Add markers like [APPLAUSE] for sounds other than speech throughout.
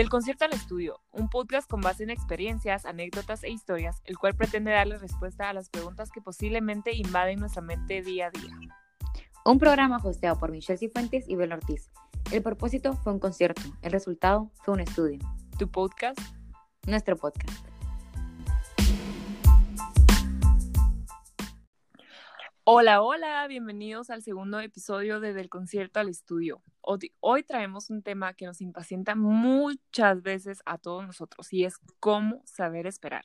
Del concierto al estudio, un podcast con base en experiencias, anécdotas e historias, el cual pretende darle respuesta a las preguntas que posiblemente invaden nuestra mente día a día. Un programa hosteado por Michelle Cifuentes y Bel Ortiz. El propósito fue un concierto, el resultado fue un estudio. ¿Tu podcast? Nuestro podcast. Hola, hola, bienvenidos al segundo episodio de Del concierto al estudio. Hoy traemos un tema que nos impacienta muchas veces a todos nosotros y es cómo saber esperar.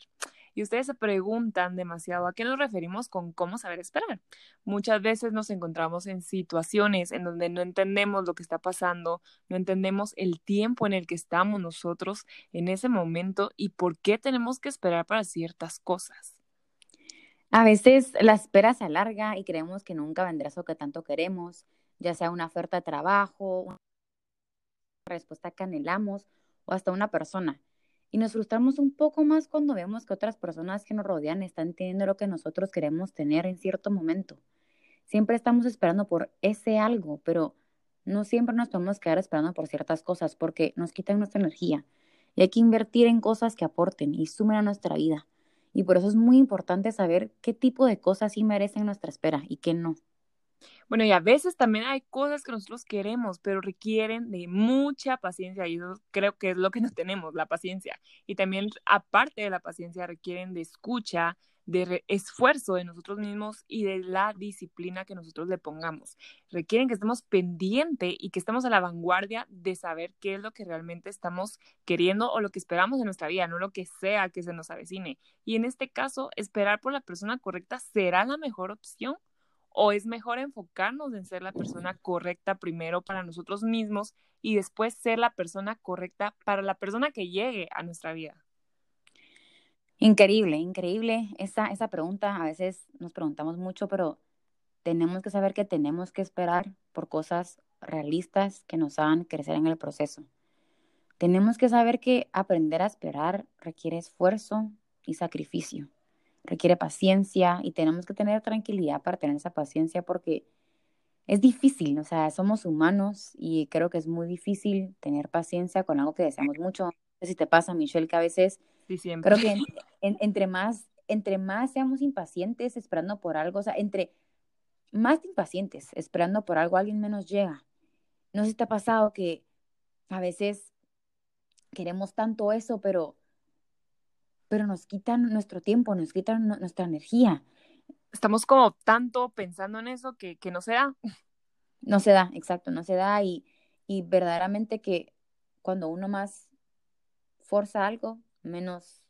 Y ustedes se preguntan demasiado a qué nos referimos con cómo saber esperar. Muchas veces nos encontramos en situaciones en donde no entendemos lo que está pasando, no entendemos el tiempo en el que estamos nosotros en ese momento y por qué tenemos que esperar para ciertas cosas. A veces la espera se alarga y creemos que nunca vendrá eso que tanto queremos ya sea una oferta de trabajo, una respuesta que anhelamos o hasta una persona. Y nos frustramos un poco más cuando vemos que otras personas que nos rodean están teniendo lo que nosotros queremos tener en cierto momento. Siempre estamos esperando por ese algo, pero no siempre nos podemos quedar esperando por ciertas cosas porque nos quitan nuestra energía. Y hay que invertir en cosas que aporten y sumen a nuestra vida. Y por eso es muy importante saber qué tipo de cosas sí merecen nuestra espera y qué no. Bueno, y a veces también hay cosas que nosotros queremos, pero requieren de mucha paciencia y eso creo que es lo que no tenemos, la paciencia. Y también, aparte de la paciencia, requieren de escucha, de esfuerzo de nosotros mismos y de la disciplina que nosotros le pongamos. Requieren que estemos pendientes y que estemos a la vanguardia de saber qué es lo que realmente estamos queriendo o lo que esperamos en nuestra vida, no lo que sea que se nos avecine. Y en este caso, esperar por la persona correcta será la mejor opción ¿O es mejor enfocarnos en ser la persona correcta primero para nosotros mismos y después ser la persona correcta para la persona que llegue a nuestra vida? Increíble, increíble. Esa, esa pregunta a veces nos preguntamos mucho, pero tenemos que saber que tenemos que esperar por cosas realistas que nos hagan crecer en el proceso. Tenemos que saber que aprender a esperar requiere esfuerzo y sacrificio requiere paciencia y tenemos que tener tranquilidad para tener esa paciencia porque es difícil, o sea, somos humanos y creo que es muy difícil tener paciencia con algo que deseamos mucho. No sé si te pasa, Michelle, que a veces sí, siempre. creo que entre más entre más seamos impacientes esperando por algo, o sea, entre más impacientes esperando por algo, alguien menos llega. No sé si te ha pasado que a veces queremos tanto eso, pero pero nos quitan nuestro tiempo, nos quitan nuestra energía. Estamos como tanto pensando en eso que, que no se da. No se da, exacto, no se da y, y verdaderamente que cuando uno más forza algo, menos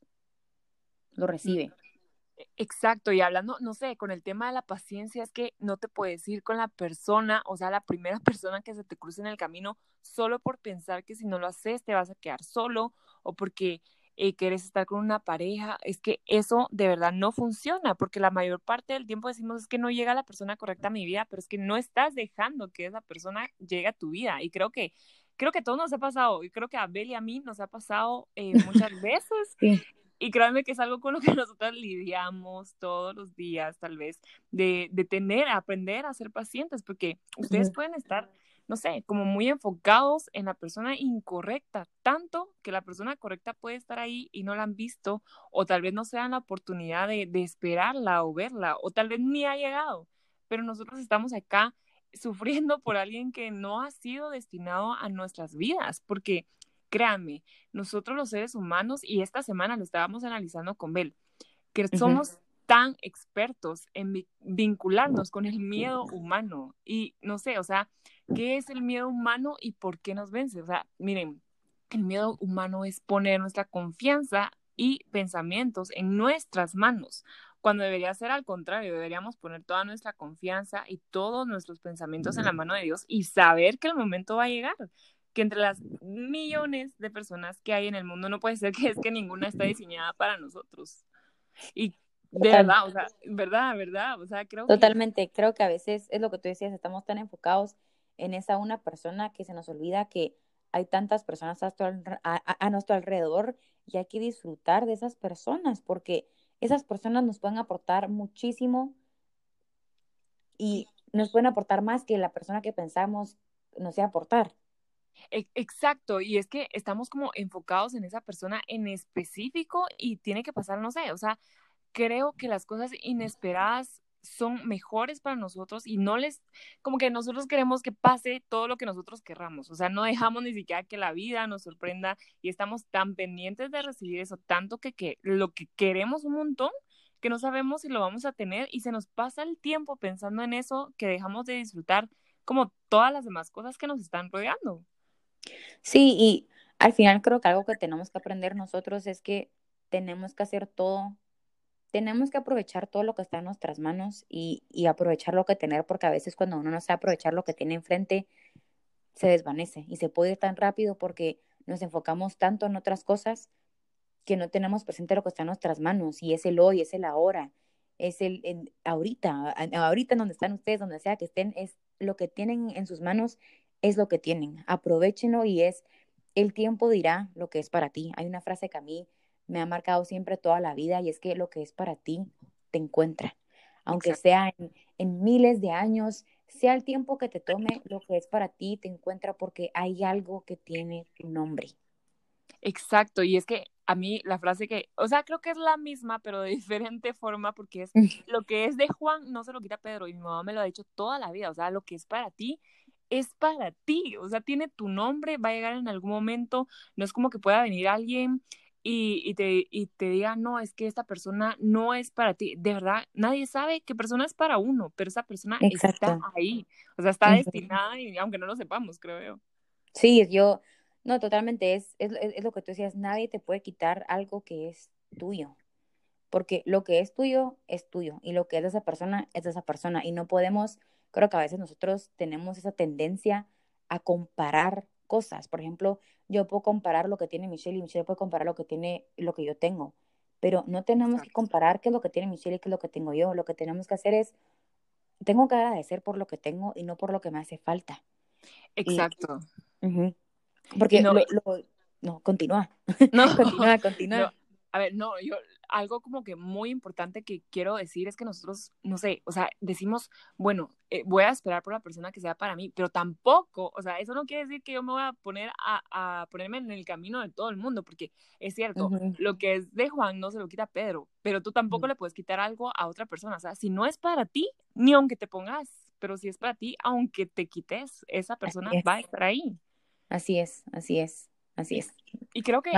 lo recibe. Exacto, y hablando, no sé, con el tema de la paciencia, es que no te puedes ir con la persona, o sea, la primera [LAUGHS] persona que se te cruce en el camino, solo por pensar que si no lo haces te vas a quedar solo, o porque eh, quieres estar con una pareja, es que eso de verdad no funciona, porque la mayor parte del tiempo decimos es que no llega la persona correcta a mi vida, pero es que no estás dejando que esa persona llegue a tu vida. Y creo que creo que todo nos ha pasado, y creo que a Abel y a mí nos ha pasado eh, [LAUGHS] muchas veces. Y créanme que es algo con lo que [LAUGHS] nosotros lidiamos todos los días, tal vez, de, de tener, aprender a ser pacientes, porque ustedes pueden estar no sé, como muy enfocados en la persona incorrecta, tanto que la persona correcta puede estar ahí y no la han visto, o tal vez no se dan la oportunidad de, de esperarla o verla, o tal vez ni ha llegado, pero nosotros estamos acá [LAUGHS] sufriendo por alguien que no ha sido destinado a nuestras vidas, porque créanme, nosotros los seres humanos, y esta semana lo estábamos analizando con Bel, que somos tan expertos en vincularnos con el miedo humano. Y no sé, o sea, ¿qué es el miedo humano y por qué nos vence? O sea, miren, el miedo humano es poner nuestra confianza y pensamientos en nuestras manos, cuando debería ser al contrario, deberíamos poner toda nuestra confianza y todos nuestros pensamientos en la mano de Dios y saber que el momento va a llegar, que entre las millones de personas que hay en el mundo no puede ser que es que ninguna está diseñada para nosotros. Y de verdad, o sea, verdad, verdad, o sea, creo Totalmente, creo que a veces es lo que tú decías, estamos tan enfocados en esa una persona que se nos olvida que hay tantas personas a, a, nuestro alrededor y hay que disfrutar de esas personas porque esas personas nos pueden aportar muchísimo y nos pueden aportar más que la persona que pensamos nos sea aportar. E, exacto, y es que estamos como enfocados en esa persona en específico y tiene que pasar, no sé, o sea, creo que las cosas inesperadas son mejores para nosotros y no les, como que nosotros queremos que pase todo lo que nosotros querramos, o sea, no dejamos ni siquiera que la vida nos sorprenda y estamos tan pendientes de recibir eso, tanto que, que lo que queremos un montón, que no sabemos si lo vamos a tener y se nos pasa el tiempo pensando en eso que dejamos de disfrutar como todas las demás cosas que nos están rodeando. Sí, y al final creo que algo que tenemos que aprender nosotros es que tenemos que hacer todo tenemos que aprovechar todo lo que está en nuestras manos y, y, aprovechar lo que tener, porque a veces cuando uno no sabe aprovechar lo que tiene enfrente, se desvanece y se puede ir tan rápido porque nos enfocamos tanto en otras cosas que no tenemos presente lo que está en nuestras manos y es el hoy, es el ahora, es el, el ahorita, ahorita donde están ustedes, donde sea que estén, es lo que tienen en sus manos, es lo que tienen. Aprovechenlo y es el tiempo dirá lo que es para ti. Hay una frase que a mí me ha marcado siempre toda la vida y es que lo que es para ti te encuentra. Aunque sea en, miles de años, sea el tiempo que te tome, lo que es para ti te encuentra porque hay algo que tiene tu nombre. Exacto, y es que a mí la frase que, o sea, creo que es la misma, pero de [LAUGHS] diferente forma, porque es [LAUGHS] lo que es de Juan, no se lo quita Pedro, y mi mamá me lo ha dicho toda la vida, o sea, lo que es para ti es para ti, o sea, tiene tu nombre, va a llegar en algún momento, no es como que pueda venir alguien y, y, te, y te diga, no, es que esta persona no es para ti. De verdad, nadie sabe qué persona es para uno, pero esa persona está ahí. O sea, está destinada, y aunque no lo sepamos, creo yo. Sí, yo, no, totalmente, es, es, es, lo que tú decías, nadie te puede quitar algo que es tuyo. Porque lo que es tuyo es tuyo y lo que es de esa persona es de esa persona. Y no podemos, creo que a veces nosotros tenemos esa tendencia a comparar cosas. Por ejemplo, yo puedo comparar lo que tiene Michelle y Michelle puede comparar lo que tiene lo que yo tengo, pero no tenemos que comparar qué es lo que tiene Michelle y qué es lo que tengo yo. Lo que tenemos que hacer es, tengo que agradecer por lo que tengo y no por lo que me hace falta. Exacto. Porque no, no, continúa. No, [LAUGHS] continúa, continúa. A ver, no, yo algo como que muy importante que quiero decir es que nosotros, no sé, o sea, decimos, bueno, eh, voy a esperar por la persona que sea para mí, pero tampoco, o sea, eso no quiere decir que yo me voy a poner a, a ponerme en el camino de todo el mundo, porque es cierto, lo que es de Juan no se lo quita Pedro, pero tú tampoco le puedes quitar algo a otra persona, o sea, si no es para ti, ni aunque te pongas, pero si es para ti, aunque te quites, esa persona va a estar ahí. Así es, así es, así es. Y creo que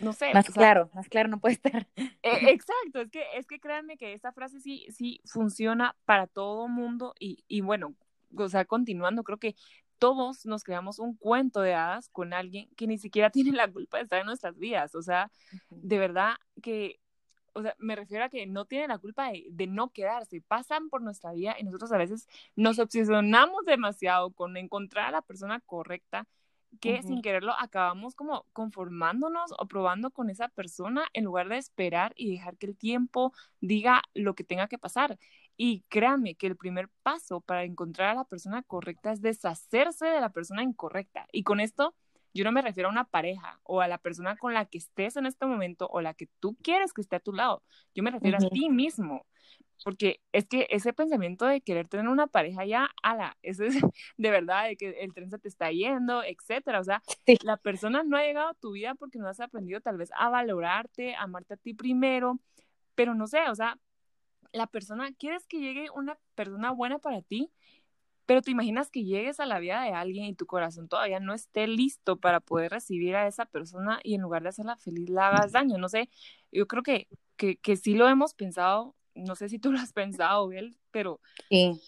no sé. Más claro, más claro no puede estar. [LAUGHS] E, exacto, es que, es que créanme que esta frase sí, sí funciona para todo mundo y, y bueno, o sea, continuando, creo que todos nos creamos un cuento de hadas con alguien que ni siquiera [LAUGHS] tiene la culpa de estar en nuestras vidas, o sea, de verdad que, o sea, me refiero a que no tiene la culpa de, de no quedarse, pasan por nuestra vida y nosotros a veces nos obsesionamos demasiado con encontrar a la persona correcta que sin quererlo acabamos como conformándonos o probando con esa persona en lugar de esperar y dejar que el tiempo diga lo que tenga que pasar. Y créanme que el primer paso para encontrar a la persona correcta es deshacerse de la persona incorrecta. Y con esto yo no me refiero a una pareja o a la persona con la que estés en este momento o la que tú quieres que esté a tu lado. Yo me refiero a ti mismo porque es que ese pensamiento de querer tener una pareja ya, ala, eso es [LAUGHS] de verdad, de que el tren se te está yendo, etcétera, o sea, la persona no ha llegado a tu vida porque no has aprendido tal vez a valorarte, a amarte a ti primero, pero no sé, o sea, la persona, quieres que llegue una persona buena para ti, pero te imaginas que llegues a la vida de alguien y tu corazón todavía no esté listo para poder recibir a esa persona y en lugar de hacerla feliz la hagas daño, no sé, yo creo que, que, que sí lo hemos pensado no sé si tú lo has pensado, Biel, pero, sí.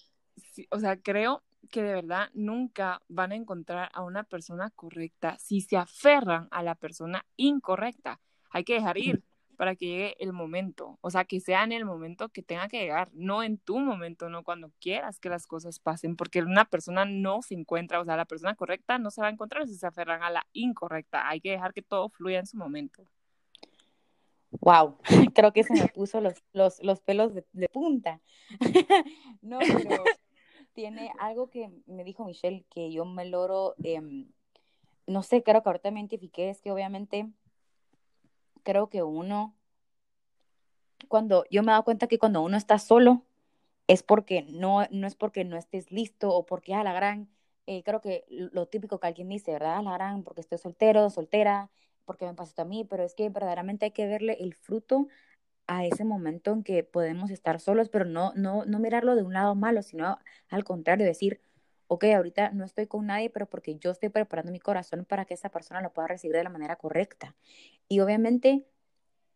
o sea, creo que de verdad nunca van a encontrar a una persona correcta si se aferran a la persona incorrecta. Hay que dejar ir para que llegue el momento, o sea, que sea en el momento que tenga que llegar, no en tu momento, no cuando quieras que las cosas pasen, porque una persona no se encuentra, o sea, la persona correcta no se va a encontrar si se aferran a la incorrecta. Hay que dejar que todo fluya en su momento. Wow, [LAUGHS] creo que se me puso los, los, los pelos de, punta. [LAUGHS] no, pero [LAUGHS] tiene algo que me dijo Michelle que yo me logro, em, no sé, creo que ahorita me identifiqué, es que obviamente creo que uno, cuando yo me he dado cuenta que cuando uno está solo, es porque no, no es porque no estés listo o porque a la gran eh, creo que lo típico que alguien dice, ¿verdad? La harán porque estoy soltero, soltera, porque me pasa esto a mí, pero es que verdaderamente hay que verle el fruto a ese momento en que podemos estar solos, pero no, no, no mirarlo de un lado malo, sino al contrario, decir, ok, ahorita no estoy con nadie, pero porque yo estoy preparando mi corazón para que esa persona lo pueda recibir de la manera correcta. Y obviamente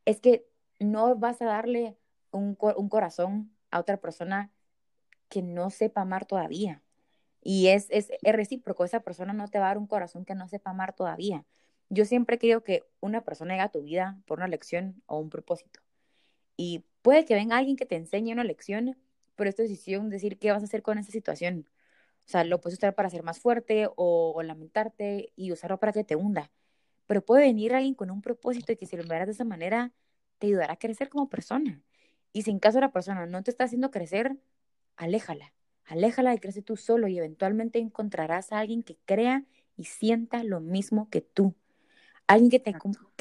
es que no vas a darle un, un corazón a otra persona que no sepa amar todavía. Y es, es, es, recíproco, esa persona no te va a dar un corazón que no sepa amar todavía. Yo siempre creo que una persona llega a tu vida por una lección o un propósito. Y puede que venga alguien que te enseñe una lección, pero es tu decisión decir qué vas a hacer con esa situación. O sea, lo puedes usar para ser más fuerte o, lamentarte y usarlo para que te hunda. Pero puede venir alguien con un propósito y que si lo miras de esa manera, te ayudará a crecer como persona. Y si en caso la persona no te está haciendo crecer, aléjala. Aléjala y crece tú solo y eventualmente encontrarás a alguien que crea y sienta lo mismo que tú. Alguien que te,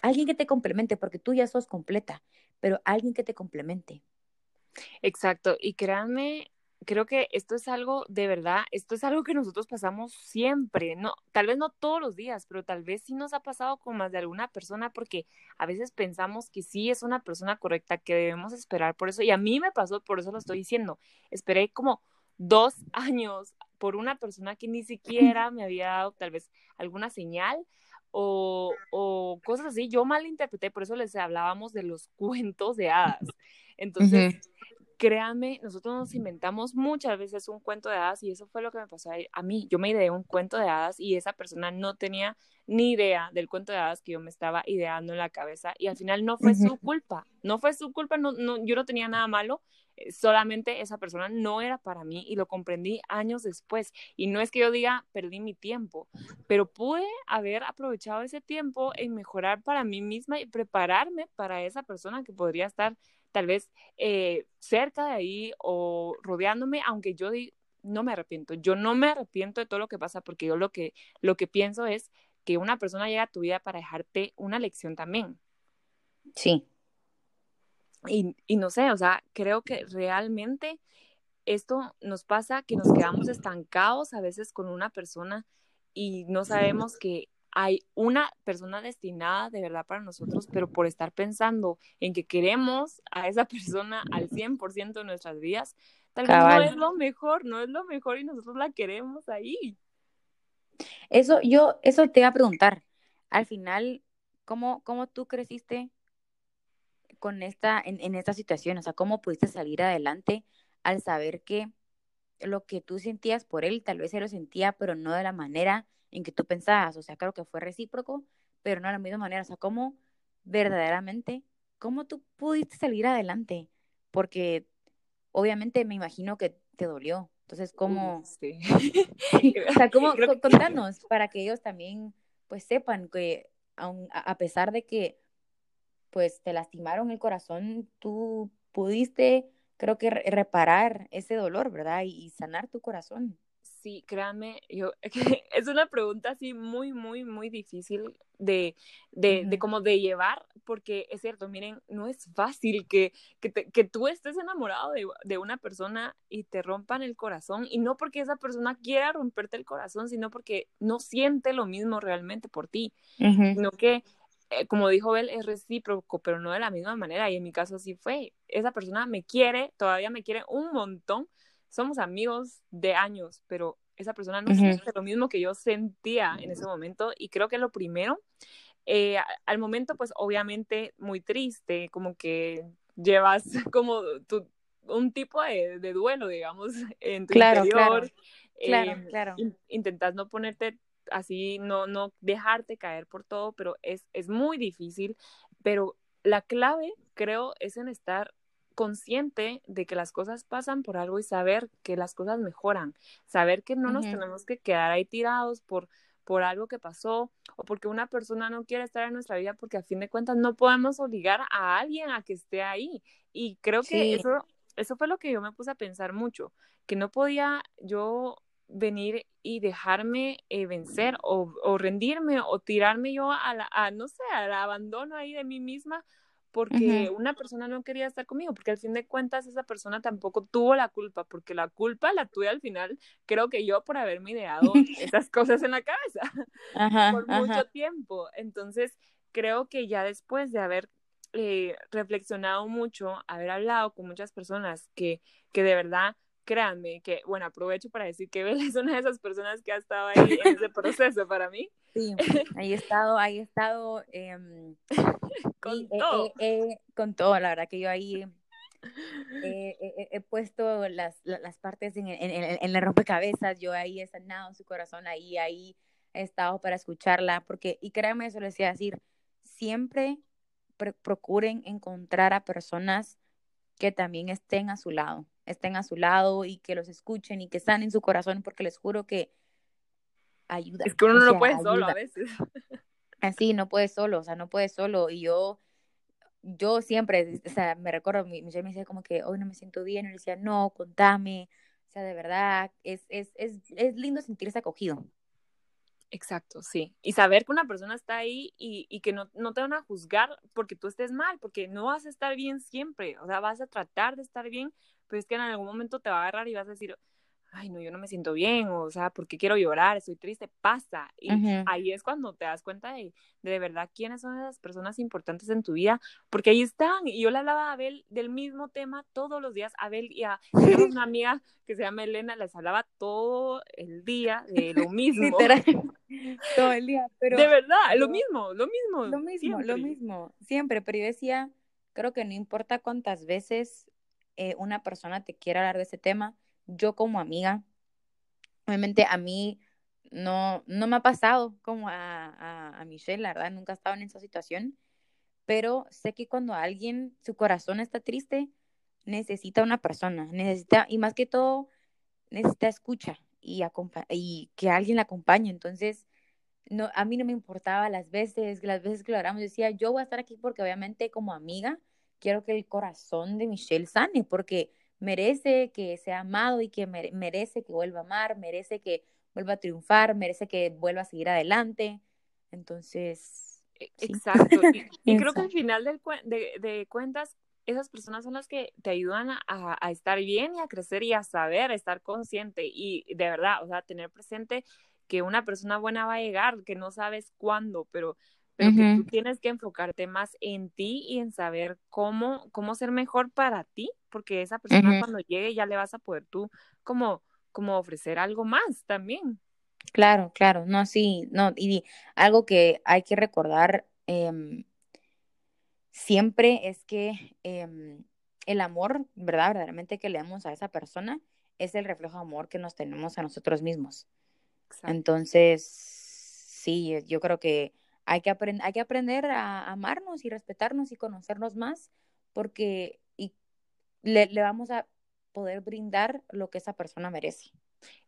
alguien que te complemente, porque tú ya sos completa pero alguien que te complemente. Exacto, y créanme, creo que esto es algo de verdad, esto es algo que nosotros pasamos siempre, no, tal vez no todos los días, pero tal vez sí nos ha pasado con más de alguna persona porque a veces pensamos que sí es una persona correcta, que debemos esperar por eso, y a mí me pasó, por eso lo estoy diciendo, esperé como dos [LAUGHS] años por una persona que ni siquiera me había dado tal vez alguna señal o, o cosas así. Yo malinterpreté, por eso les hablábamos de los [LAUGHS] cuentos de hadas. Entonces, créanme, nosotros nos inventamos muchas veces un cuento de hadas y eso fue lo que me pasó a, mí. Yo me ideé un cuento de hadas y esa persona no tenía ni idea del cuento de hadas que yo me estaba ideando en la cabeza y al final no fue su culpa, no fue su culpa, no, no, yo no tenía nada malo, eh, solamente esa persona no era para mí y lo comprendí años después. Y no es que yo diga, perdí mi tiempo, pero pude haber aprovechado ese tiempo en mejorar para mí misma y prepararme para esa persona que podría estar tal vez eh, cerca de ahí o rodeándome, aunque yo no me arrepiento, yo no me arrepiento de todo lo que pasa porque yo lo que, lo que pienso es que una persona llega a tu vida para dejarte una lección también. Sí. Y, y no sé, o sea, creo que realmente esto nos pasa que nos quedamos estancados a veces con una persona y no sabemos que hay una persona destinada de verdad para nosotros, pero por estar pensando en que queremos a esa persona al 100% de nuestras vidas, tal vez no es lo mejor, no es lo mejor y nosotros la queremos ahí. Eso, yo, eso te iba a preguntar. Al final, ¿cómo, cómo tú creciste con esta, en, en esta situación? O sea, ¿cómo pudiste salir adelante al saber que lo que tú sentías por él, tal vez él lo sentía, pero no de la manera en que tú pensabas, o sea, creo que fue recíproco, pero no de la misma manera, o sea, ¿cómo verdaderamente, cómo tú pudiste salir adelante? Porque obviamente me imagino que te dolió, entonces, ¿cómo? [LAUGHS] Sí. o sea, ¿cómo, contanos para que ellos también, pues, sepan que aun, a pesar de que, pues, te lastimaron el corazón, tú pudiste, creo que, reparar ese dolor, ¿verdad? y sanar tu corazón sí, créanme, yo, [LAUGHS] es una pregunta así muy, muy, muy difícil de, de, de como de llevar, porque es cierto, miren, no es fácil que, que, que tú estés enamorado de, de, una persona y te rompan el corazón, y no porque esa persona quiera romperte el corazón, sino porque no siente lo mismo realmente por ti, sino que eh, como dijo Bel, es recíproco, pero no de la misma manera. Y en mi caso así fue. Esa persona me quiere, todavía me quiere un montón, somos amigos de años, pero esa persona no siente lo mismo que yo sentía en ese momento y creo que lo primero, eh, al momento pues obviamente muy triste, como que llevas [LAUGHS] como tu, un tipo de, duelo, digamos, [LAUGHS] en tu claro, interior. Claro, eh, claro. intentas no ponerte así, no, no dejarte caer por todo, pero es, es muy difícil, pero la clave creo es en estar consciente de que las cosas pasan por algo y saber que las cosas mejoran, saber que no nos tenemos que quedar ahí tirados por, por algo que pasó o porque una persona no quiere estar en nuestra vida porque a fin de cuentas no podemos obligar a alguien a que esté ahí. Y creo que eso, eso fue lo que yo me puse a pensar mucho, que no podía yo venir y dejarme eh, vencer o, o, rendirme o tirarme yo a, la, a, no sé, al abandono ahí de mí misma porque una persona no quería estar conmigo, porque al fin de cuentas esa persona tampoco tuvo la culpa, porque la culpa la tuve al final, creo que yo por haberme ideado [LAUGHS] esas cosas en la cabeza [LAUGHS] por mucho tiempo. Entonces, creo que ya después de haber eh, reflexionado mucho, haber hablado con muchas personas que, que de verdad créanme que, bueno, aprovecho para decir que Bella [LAUGHS] es una de esas personas que ha estado ahí en ese [LAUGHS] proceso para mí. Sí, [LAUGHS] ahí he estado, ahí he estado em, con todo. con todo, la verdad que yo ahí he puesto las, las partes en, en, en, la rompecabezas, yo ahí he sanado su corazón, ahí, ahí he estado para escucharla, porque, y créanme, eso les decía decir, siempre procuren encontrar a personas que también estén a su lado, estén a su lado y que los escuchen y que sanen su corazón, porque les juro que ayuda. Es que uno no puede solo a veces. [LAUGHS] Así, no puede solo, o sea, no puede solo. Y yo, yo siempre, o sea, me recuerdo, mi, mi me decía como que hoy no me siento bien, y le decía, no, contame. O sea, de verdad, es, es, es, es lindo sentirse acogido. Exacto, sí. Y saber que una persona está ahí y, y que no, no, te van a juzgar porque tú estés mal, porque no vas a estar bien siempre. O sea, vas a tratar de estar bien, pero es que en algún momento te va a agarrar y vas a decir, ay, no, yo no me siento bien, o, sea, porque quiero llorar, estoy triste, pasa. Y ahí es cuando te das cuenta de, de, verdad quiénes son esas personas importantes en tu vida, porque ahí están. Y yo le hablaba a Abel del mismo tema todos los días. Abel y a [LAUGHS] una amiga que se llama Elena, les hablaba todo el día de lo [LAUGHS] mismo. [LAUGHS] todo el día, pero... De verdad, lo mismo, lo mismo. Lo mismo, lo mismo, siempre, pero yo decía, creo que no importa cuántas veces eh, una persona te quiera hablar de ese tema, yo como amiga, obviamente a mí no, no me ha pasado como a, a, Michelle, la verdad, nunca he estado en esa situación, pero sé que cuando alguien, su corazón está triste, necesita una persona, necesita, y más que todo, necesita escucha y, y que alguien la acompañe. Entonces, no, a mí no me importaba las veces, las veces que lo hablamos, decía, yo voy a estar aquí porque obviamente como amiga quiero que el corazón de Michelle sane, porque merece que sea amado y que merece que vuelva a amar, merece que vuelva a triunfar, merece que vuelva a seguir adelante. Entonces, e, exacto. [LAUGHS] Y, creo que al final de, de, cuentas, esas personas son las que te ayudan a, a, estar bien y a crecer y a saber, a estar consciente y de verdad, o sea, tener presente que una persona buena va a llegar, que no sabes cuándo, pero pero que tú tienes que enfocarte más en ti y en saber cómo, cómo ser mejor para ti, porque esa persona cuando llegue ya le vas a poder tú como, como ofrecer algo más también. Claro, claro, no, sí, no, y algo que hay que recordar em, siempre es que em, el amor, ¿verdad? Verdaderamente que le damos a esa persona es el reflejo de amor que nos tenemos a nosotros mismos. Entonces, sí, yo creo que hay que, hay que aprender a amarnos y respetarnos y conocernos más porque y le, vamos a poder brindar lo que esa persona merece.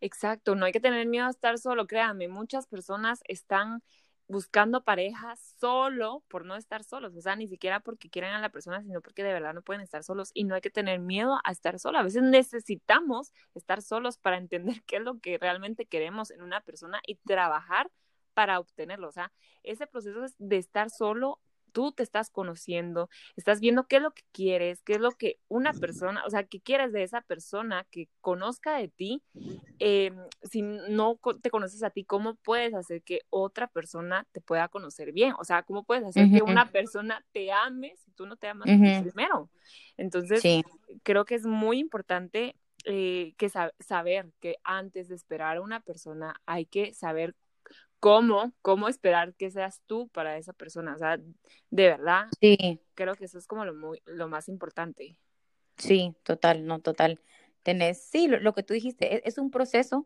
Exacto, no hay que tener miedo a estar solo, créanme, muchas personas están buscando parejas solo por no estar solos, o sea, ni siquiera porque quieren a la persona, sino porque de verdad no pueden estar solos y no hay que tener miedo a estar solo. A veces necesitamos estar solos para entender [LAUGHS] qué es lo que realmente queremos en una persona y trabajar para obtenerlo. O sea, ese proceso de estar solo, tú te estás conociendo, estás viendo qué es lo que quieres, qué es lo que una persona, o sea, qué quieres de esa persona que conozca de ti. Em, si no te conoces a ti, ¿cómo puedes hacer que otra persona te pueda conocer bien? O sea, ¿cómo puedes hacer que una persona te ame si tú no te amas primero? Entonces, creo que es muy importante eh, que saber que antes de esperar a una persona hay que saber cómo, cómo esperar que seas tú para esa persona. O sea, de verdad, sí. creo que eso es como lo, muy, lo más importante. Sí, total, no, total. Tenés, sí, lo, que tú dijiste, es, es, un proceso,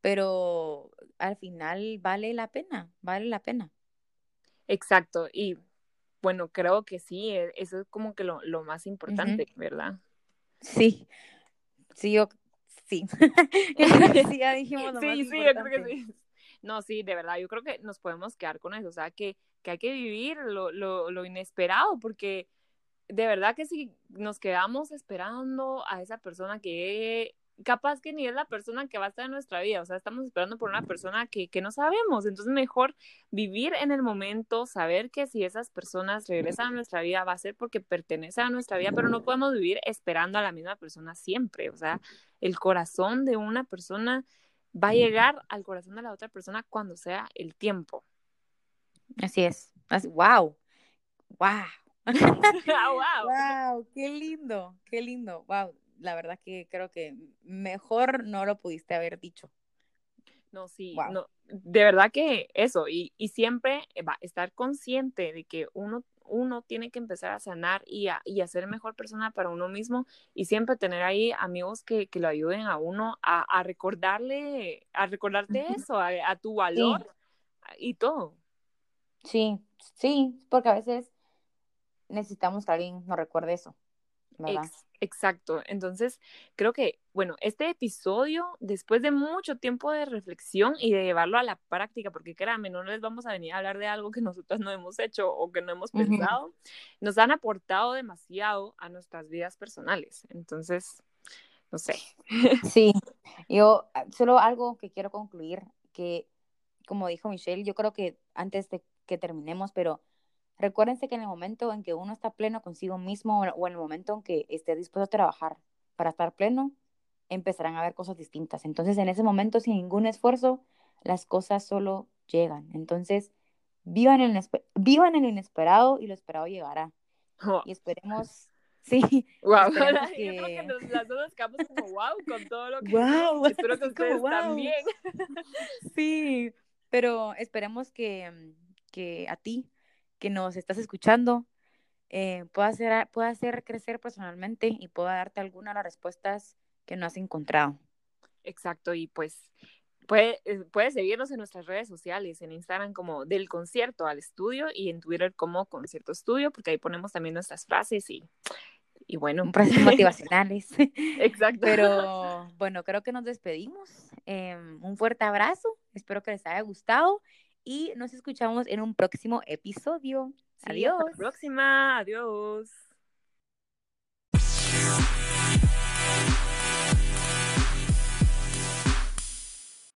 pero al final vale la pena, vale la pena. Exacto, y bueno, creo que sí, e, eso es como que lo, lo más importante, ¿verdad? Sí, sí, yo, sí. [LAUGHS] [LAUGHS] sí, ya dijimos lo sí, sí, yo creo que sí. No, sí, de verdad, yo creo que nos podemos quedar con eso, o sea, que, que hay que vivir lo, lo, lo inesperado, porque de verdad que si nos quedamos esperando a esa persona que capaz que ni es la persona que va a estar en nuestra vida, o sea, estamos esperando por una persona que, que no sabemos, entonces mejor vivir en el momento, saber que si esas personas regresan a nuestra vida va a ser porque pertenecen a nuestra vida, pero no podemos vivir esperando a la misma persona siempre, o sea, el corazón de una persona va a llegar al corazón de la otra persona cuando sea el tiempo. Así es. wow. Wow. wow. Wow, qué lindo, qué lindo. Wow, la verdad que creo que mejor no lo pudiste haber dicho. No, sí, no, de verdad que eso, y, y siempre va estar consciente de que uno, uno tiene que empezar a sanar y a, y a ser mejor persona para uno mismo y siempre tener ahí amigos que, que lo ayuden a uno a, a recordarle, a recordarte eso, a, a tu valor y todo. Sí, sí, porque a veces necesitamos que alguien nos recuerde eso. Exacto. Entonces, creo que, bueno, este episodio, después de mucho tiempo de reflexión y de llevarlo a la práctica, porque créanme, no les vamos a venir a hablar de algo que [LAUGHS] nosotros no hemos hecho o que no hemos pensado, nos han aportado demasiado a nuestras vidas personales. Entonces, no sé. [LAUGHS] Sí, yo ah, solo algo que quiero concluir, que como dijo Michelle, yo creo que antes de que terminemos, pero Recuérdense que en el momento en que uno está pleno consigo mismo o en el momento en que esté dispuesto a trabajar para estar pleno, empezarán a ver cosas distintas. Entonces, en ese momento, sin ningún esfuerzo, las cosas solo llegan. Entonces, vivan en el, vivan el inesperado y lo esperado llegará. Oh. Y esperemos, [LAUGHS] sí. Wow. que... [LAUGHS] Yo creo que nos, las dos quedamos como wow con todo lo que. Wow. [LAUGHS] Espero que ustedes wow. también. sí, pero esperemos que, que a ti que nos estás escuchando eh, pueda, hacer, pueda hacer crecer personalmente y pueda darte alguna de las respuestas que no has encontrado. Exacto, y pues puedes eh, puede seguirnos en nuestras redes sociales, en Instagram como del concierto al estudio y en Twitter como concierto estudio, porque ahí ponemos también nuestras frases y, y bueno. Frases [LAUGHS] motivacionales. Exacto. Pero bueno, creo que nos despedimos. Em, un fuerte abrazo, espero que les haya gustado y nos escuchamos en un próximo episodio. adiós. Hasta la próxima. Adiós.